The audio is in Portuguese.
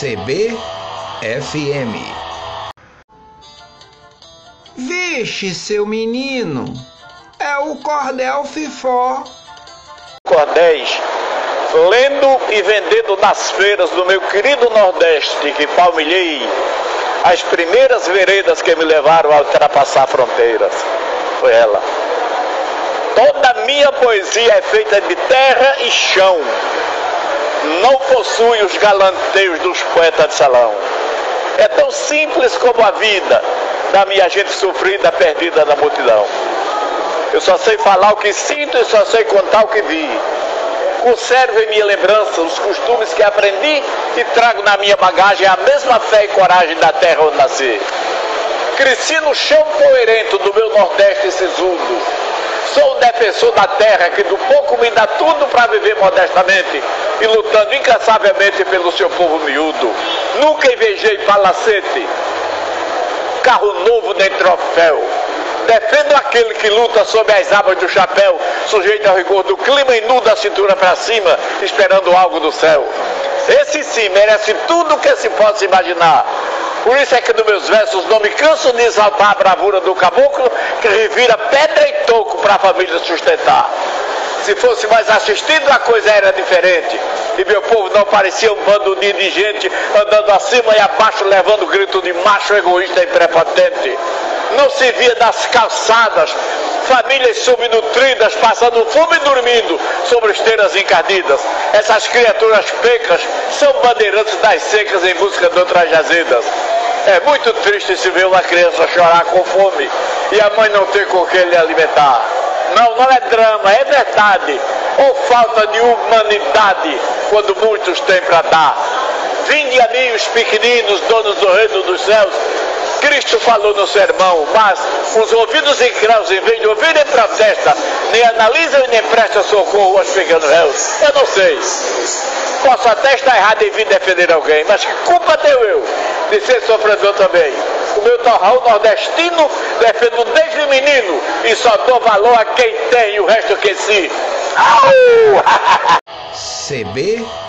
CBFM. Vixe, seu menino, é o Cordel Fifó. Cordéis, lendo e vendendo nas feiras do meu querido Nordeste, que palmilhei as primeiras veredas que me levaram a ultrapassar fronteiras. Foi ela. Toda minha poesia é feita de terra e chão não possui os galanteios dos poetas de salão. É tão simples como a vida da minha gente sofrida, perdida na multidão. Eu só sei falar o que sinto e só sei contar o que vi. Conservo em minha lembrança os costumes que aprendi e trago na minha bagagem a mesma fé e coragem da terra onde nasci. Cresci no chão poerento do meu Nordeste sisudo. Sou o defensor da terra que do pouco me dá tudo para viver modestamente e lutando incansavelmente pelo seu povo miúdo. Nunca invejei palacete, carro novo nem troféu. Defendo aquele que luta sob as abas do chapéu, sujeito ao rigor do clima e nu da cintura para cima, esperando algo do céu. Esse sim merece tudo o que se possa imaginar. Por isso é que nos meus versos não me canso de exaltar a bravura do caboclo que revira pedra e toco para a família sustentar. Se fosse mais assistido, a coisa era diferente. E meu povo não parecia um bando de indigente andando acima e abaixo, levando grito de macho egoísta e prepotente. Não se via nas calçadas famílias subnutridas passando fome e dormindo sobre esteiras encardidas. Essas criaturas pecas são bandeirantes das secas em busca de outras jazidas. É muito triste se ver uma criança chorar com fome e a mãe não ter com que lhe alimentar. Não, não é drama, é verdade. Ou falta de humanidade quando muitos têm para dar. Vinde a mim os pequeninos, donos do reino dos céus. Cristo falou no sermão, mas os ouvidos incrédulos, em vez de ouvirem protesta, nem analisam e nem prestam socorro aos pequenos réus. Eu não sei. Posso até estar errado em vir defender alguém, mas que culpa tenho eu de ser sofredor também? O meu torrão nordestino defendo desde menino e só dou valor a quem tem e o resto que si. CBFM.